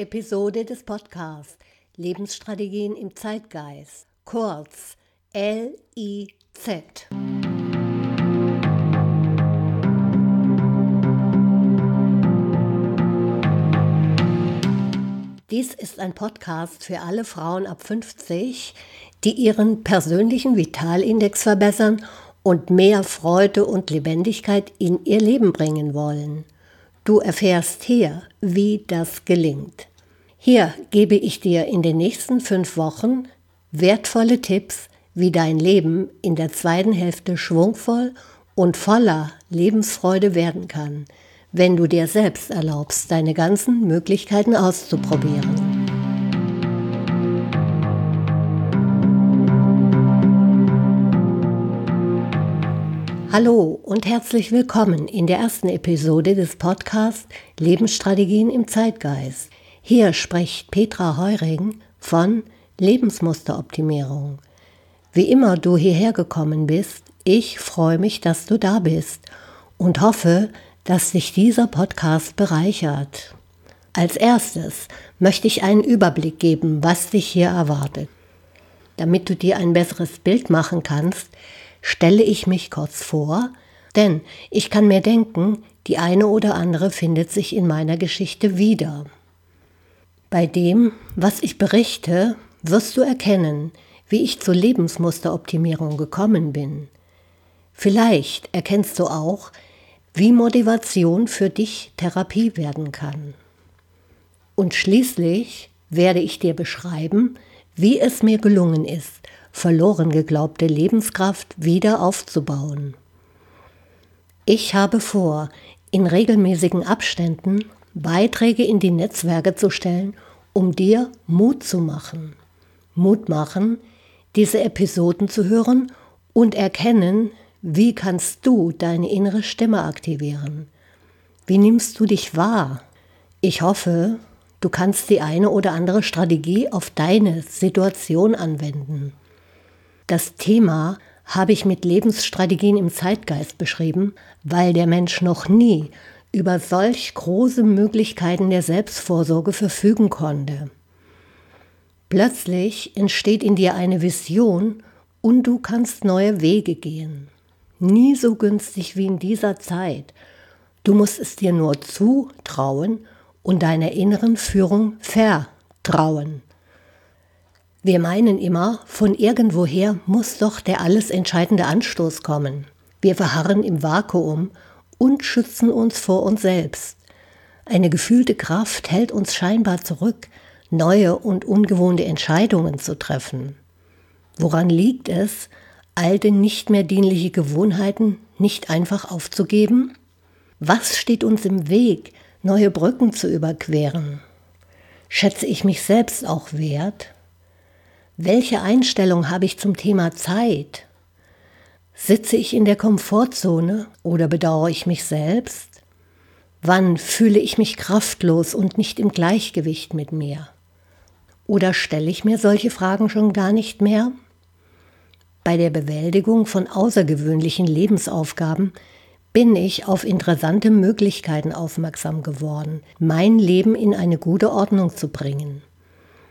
Episode des Podcasts Lebensstrategien im Zeitgeist, kurz LIZ. Dies ist ein Podcast für alle Frauen ab 50, die ihren persönlichen Vitalindex verbessern und mehr Freude und Lebendigkeit in ihr Leben bringen wollen. Du erfährst hier, wie das gelingt. Hier gebe ich dir in den nächsten fünf Wochen wertvolle Tipps, wie dein Leben in der zweiten Hälfte schwungvoll und voller Lebensfreude werden kann, wenn du dir selbst erlaubst, deine ganzen Möglichkeiten auszuprobieren. Hallo und herzlich willkommen in der ersten Episode des Podcasts Lebensstrategien im Zeitgeist. Hier spricht Petra Heuring von Lebensmusteroptimierung. Wie immer du hierher gekommen bist, ich freue mich, dass du da bist und hoffe, dass dich dieser Podcast bereichert. Als erstes möchte ich einen Überblick geben, was dich hier erwartet. Damit du dir ein besseres Bild machen kannst, stelle ich mich kurz vor, denn ich kann mir denken, die eine oder andere findet sich in meiner Geschichte wieder. Bei dem, was ich berichte, wirst du erkennen, wie ich zur Lebensmusteroptimierung gekommen bin. Vielleicht erkennst du auch, wie Motivation für dich Therapie werden kann. Und schließlich werde ich dir beschreiben, wie es mir gelungen ist, verloren geglaubte Lebenskraft wieder aufzubauen. Ich habe vor, in regelmäßigen Abständen Beiträge in die Netzwerke zu stellen, um dir Mut zu machen. Mut machen, diese Episoden zu hören und erkennen, wie kannst du deine innere Stimme aktivieren. Wie nimmst du dich wahr? Ich hoffe, du kannst die eine oder andere Strategie auf deine Situation anwenden. Das Thema habe ich mit Lebensstrategien im Zeitgeist beschrieben, weil der Mensch noch nie über solch große Möglichkeiten der Selbstvorsorge verfügen konnte. Plötzlich entsteht in dir eine Vision und du kannst neue Wege gehen. Nie so günstig wie in dieser Zeit. Du musst es dir nur zutrauen und deiner inneren Führung vertrauen. Wir meinen immer, von irgendwoher muss doch der alles entscheidende Anstoß kommen. Wir verharren im Vakuum und schützen uns vor uns selbst. Eine gefühlte Kraft hält uns scheinbar zurück, neue und ungewohnte Entscheidungen zu treffen. Woran liegt es, alte, nicht mehr dienliche Gewohnheiten nicht einfach aufzugeben? Was steht uns im Weg, neue Brücken zu überqueren? Schätze ich mich selbst auch wert? Welche Einstellung habe ich zum Thema Zeit? Sitze ich in der Komfortzone oder bedauere ich mich selbst? Wann fühle ich mich kraftlos und nicht im Gleichgewicht mit mir? Oder stelle ich mir solche Fragen schon gar nicht mehr? Bei der Bewältigung von außergewöhnlichen Lebensaufgaben bin ich auf interessante Möglichkeiten aufmerksam geworden, mein Leben in eine gute Ordnung zu bringen.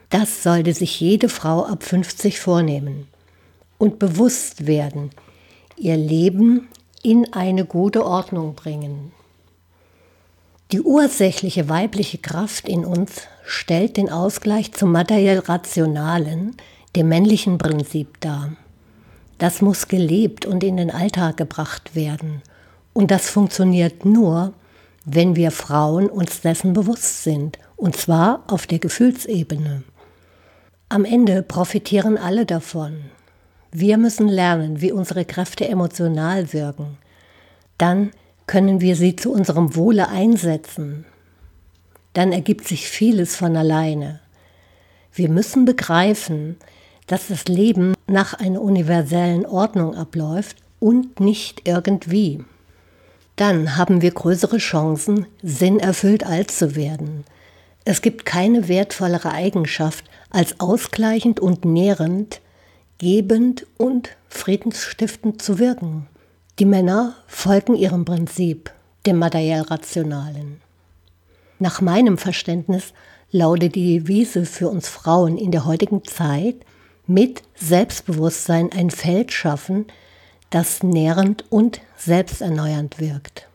Das sollte sich jede Frau ab 50 vornehmen und bewusst werden, ihr Leben in eine gute Ordnung bringen. Die ursächliche weibliche Kraft in uns stellt den Ausgleich zum materiell Rationalen, dem männlichen Prinzip dar. Das muss gelebt und in den Alltag gebracht werden. Und das funktioniert nur, wenn wir Frauen uns dessen bewusst sind, und zwar auf der Gefühlsebene. Am Ende profitieren alle davon. Wir müssen lernen, wie unsere Kräfte emotional wirken. Dann können wir sie zu unserem Wohle einsetzen. Dann ergibt sich vieles von alleine. Wir müssen begreifen, dass das Leben nach einer universellen Ordnung abläuft und nicht irgendwie. Dann haben wir größere Chancen, sinnerfüllt alt zu werden. Es gibt keine wertvollere Eigenschaft, als ausgleichend und nährend, gebend und friedensstiftend zu wirken. Die Männer folgen ihrem Prinzip, dem materiell Rationalen. Nach meinem Verständnis lautet die Devise für uns Frauen in der heutigen Zeit, mit Selbstbewusstsein ein Feld schaffen, das nährend und selbsterneuernd wirkt.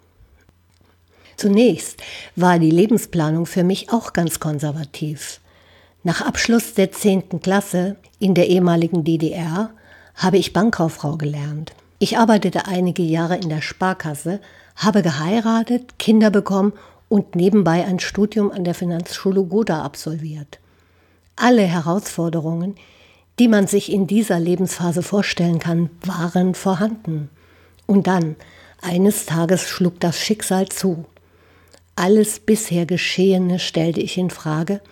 Zunächst war die Lebensplanung für mich auch ganz konservativ. Nach Abschluss der 10. Klasse in der ehemaligen DDR habe ich Bankkauffrau gelernt. Ich arbeitete einige Jahre in der Sparkasse, habe geheiratet, Kinder bekommen und nebenbei ein Studium an der Finanzschule Goda absolviert. Alle Herausforderungen, die man sich in dieser Lebensphase vorstellen kann, waren vorhanden. Und dann, eines Tages schlug das Schicksal zu. Alles bisher Geschehene stellte ich in Frage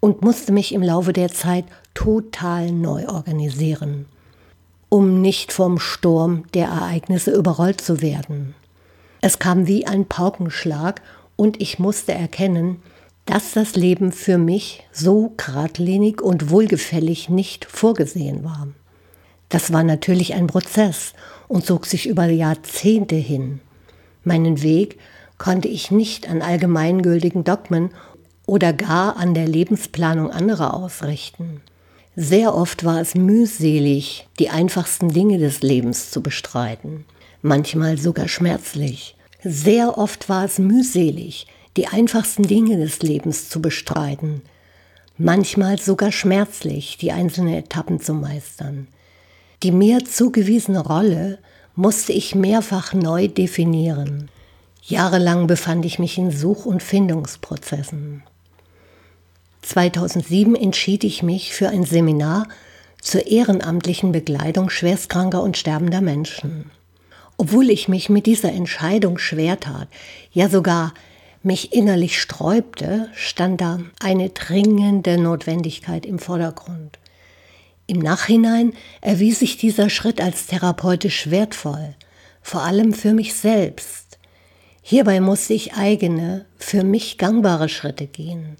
und musste mich im Laufe der Zeit total neu organisieren, um nicht vom Sturm der Ereignisse überrollt zu werden. Es kam wie ein Paukenschlag und ich musste erkennen, dass das Leben für mich so geradlinig und wohlgefällig nicht vorgesehen war. Das war natürlich ein Prozess und zog sich über Jahrzehnte hin. Meinen Weg konnte ich nicht an allgemeingültigen Dogmen oder gar an der Lebensplanung anderer ausrichten. Sehr oft war es mühselig, die einfachsten Dinge des Lebens zu bestreiten, manchmal sogar schmerzlich. Sehr oft war es mühselig, die einfachsten Dinge des Lebens zu bestreiten, manchmal sogar schmerzlich, die einzelnen Etappen zu meistern. Die mir zugewiesene Rolle musste ich mehrfach neu definieren. Jahrelang befand ich mich in Such- und Findungsprozessen. 2007 entschied ich mich für ein Seminar zur ehrenamtlichen Begleitung schwerstkranker und sterbender Menschen. Obwohl ich mich mit dieser Entscheidung schwer tat, ja sogar mich innerlich sträubte, stand da eine dringende Notwendigkeit im Vordergrund. Im Nachhinein erwies sich dieser Schritt als therapeutisch wertvoll, vor allem für mich selbst. Hierbei musste ich eigene, für mich gangbare Schritte gehen.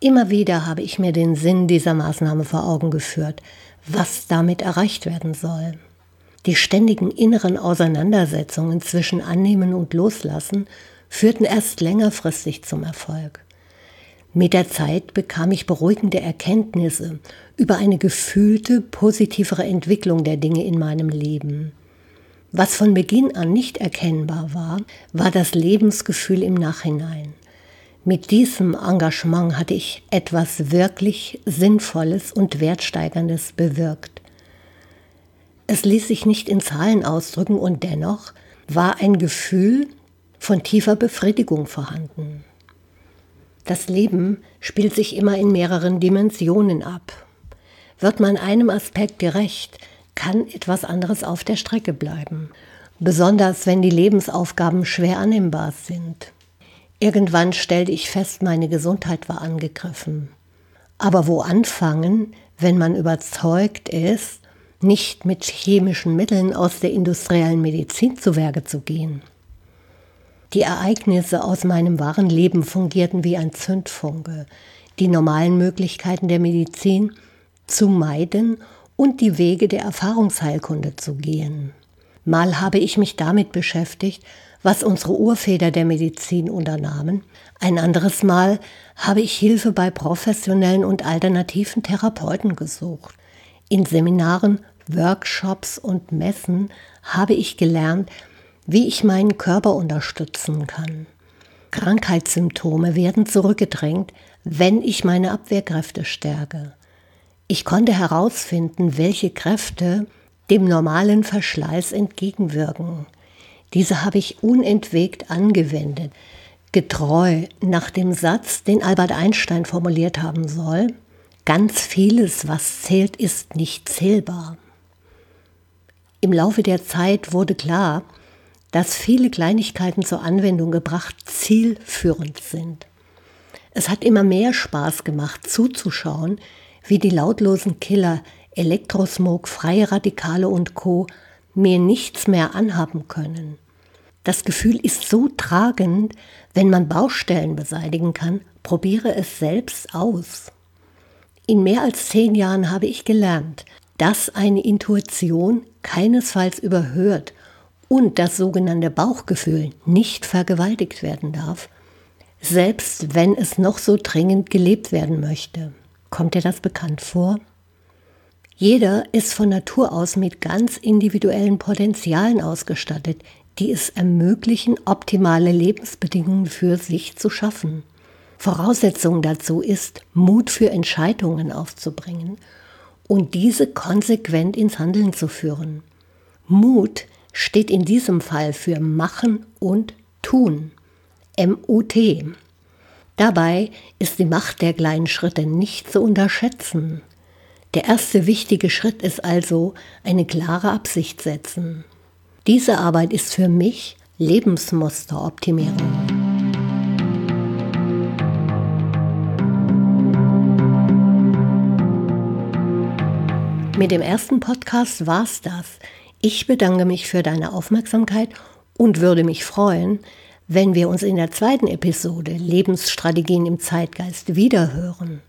Immer wieder habe ich mir den Sinn dieser Maßnahme vor Augen geführt, was damit erreicht werden soll. Die ständigen inneren Auseinandersetzungen zwischen Annehmen und Loslassen führten erst längerfristig zum Erfolg. Mit der Zeit bekam ich beruhigende Erkenntnisse über eine gefühlte, positivere Entwicklung der Dinge in meinem Leben. Was von Beginn an nicht erkennbar war, war das Lebensgefühl im Nachhinein. Mit diesem Engagement hatte ich etwas wirklich Sinnvolles und Wertsteigerndes bewirkt. Es ließ sich nicht in Zahlen ausdrücken und dennoch war ein Gefühl von tiefer Befriedigung vorhanden. Das Leben spielt sich immer in mehreren Dimensionen ab. Wird man einem Aspekt gerecht, kann etwas anderes auf der Strecke bleiben, besonders wenn die Lebensaufgaben schwer annehmbar sind. Irgendwann stellte ich fest, meine Gesundheit war angegriffen. Aber wo anfangen, wenn man überzeugt ist, nicht mit chemischen Mitteln aus der industriellen Medizin zu Werke zu gehen? Die Ereignisse aus meinem wahren Leben fungierten wie ein Zündfunke, die normalen Möglichkeiten der Medizin zu meiden und die Wege der Erfahrungsheilkunde zu gehen. Mal habe ich mich damit beschäftigt, was unsere Urväter der Medizin unternahmen. Ein anderes Mal habe ich Hilfe bei professionellen und alternativen Therapeuten gesucht. In Seminaren, Workshops und Messen habe ich gelernt, wie ich meinen Körper unterstützen kann. Krankheitssymptome werden zurückgedrängt, wenn ich meine Abwehrkräfte stärke. Ich konnte herausfinden, welche Kräfte dem normalen Verschleiß entgegenwirken. Diese habe ich unentwegt angewendet, getreu nach dem Satz, den Albert Einstein formuliert haben soll, ganz vieles, was zählt, ist nicht zählbar. Im Laufe der Zeit wurde klar, dass viele Kleinigkeiten zur Anwendung gebracht zielführend sind. Es hat immer mehr Spaß gemacht zuzuschauen, wie die lautlosen Killer Elektrosmog, freie Radikale und Co. mir nichts mehr anhaben können. Das Gefühl ist so tragend, wenn man Baustellen beseitigen kann, probiere es selbst aus. In mehr als zehn Jahren habe ich gelernt, dass eine Intuition keinesfalls überhört und das sogenannte Bauchgefühl nicht vergewaltigt werden darf, selbst wenn es noch so dringend gelebt werden möchte. Kommt dir das bekannt vor? Jeder ist von Natur aus mit ganz individuellen Potenzialen ausgestattet, die es ermöglichen, optimale Lebensbedingungen für sich zu schaffen. Voraussetzung dazu ist, Mut für Entscheidungen aufzubringen und diese konsequent ins Handeln zu führen. Mut steht in diesem Fall für Machen und Tun. MUT. Dabei ist die Macht der kleinen Schritte nicht zu unterschätzen. Der erste wichtige Schritt ist also eine klare Absicht setzen. Diese Arbeit ist für mich Lebensmusteroptimierung. Mit dem ersten Podcast war's das. Ich bedanke mich für deine Aufmerksamkeit und würde mich freuen, wenn wir uns in der zweiten Episode Lebensstrategien im Zeitgeist wiederhören.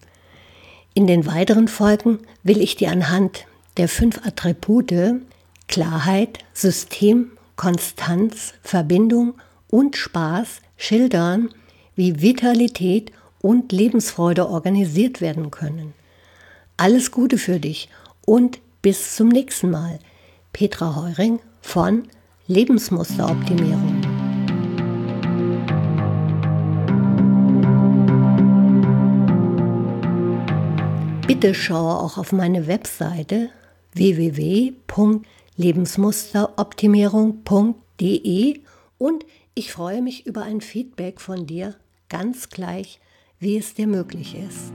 In den weiteren Folgen will ich dir anhand der fünf Attribute Klarheit, System, Konstanz, Verbindung und Spaß schildern, wie Vitalität und Lebensfreude organisiert werden können. Alles Gute für dich und bis zum nächsten Mal. Petra Heuring von Lebensmusteroptimierung. Bitte schaue auch auf meine Webseite www.lebensmusteroptimierung.de und ich freue mich über ein Feedback von dir, ganz gleich, wie es dir möglich ist.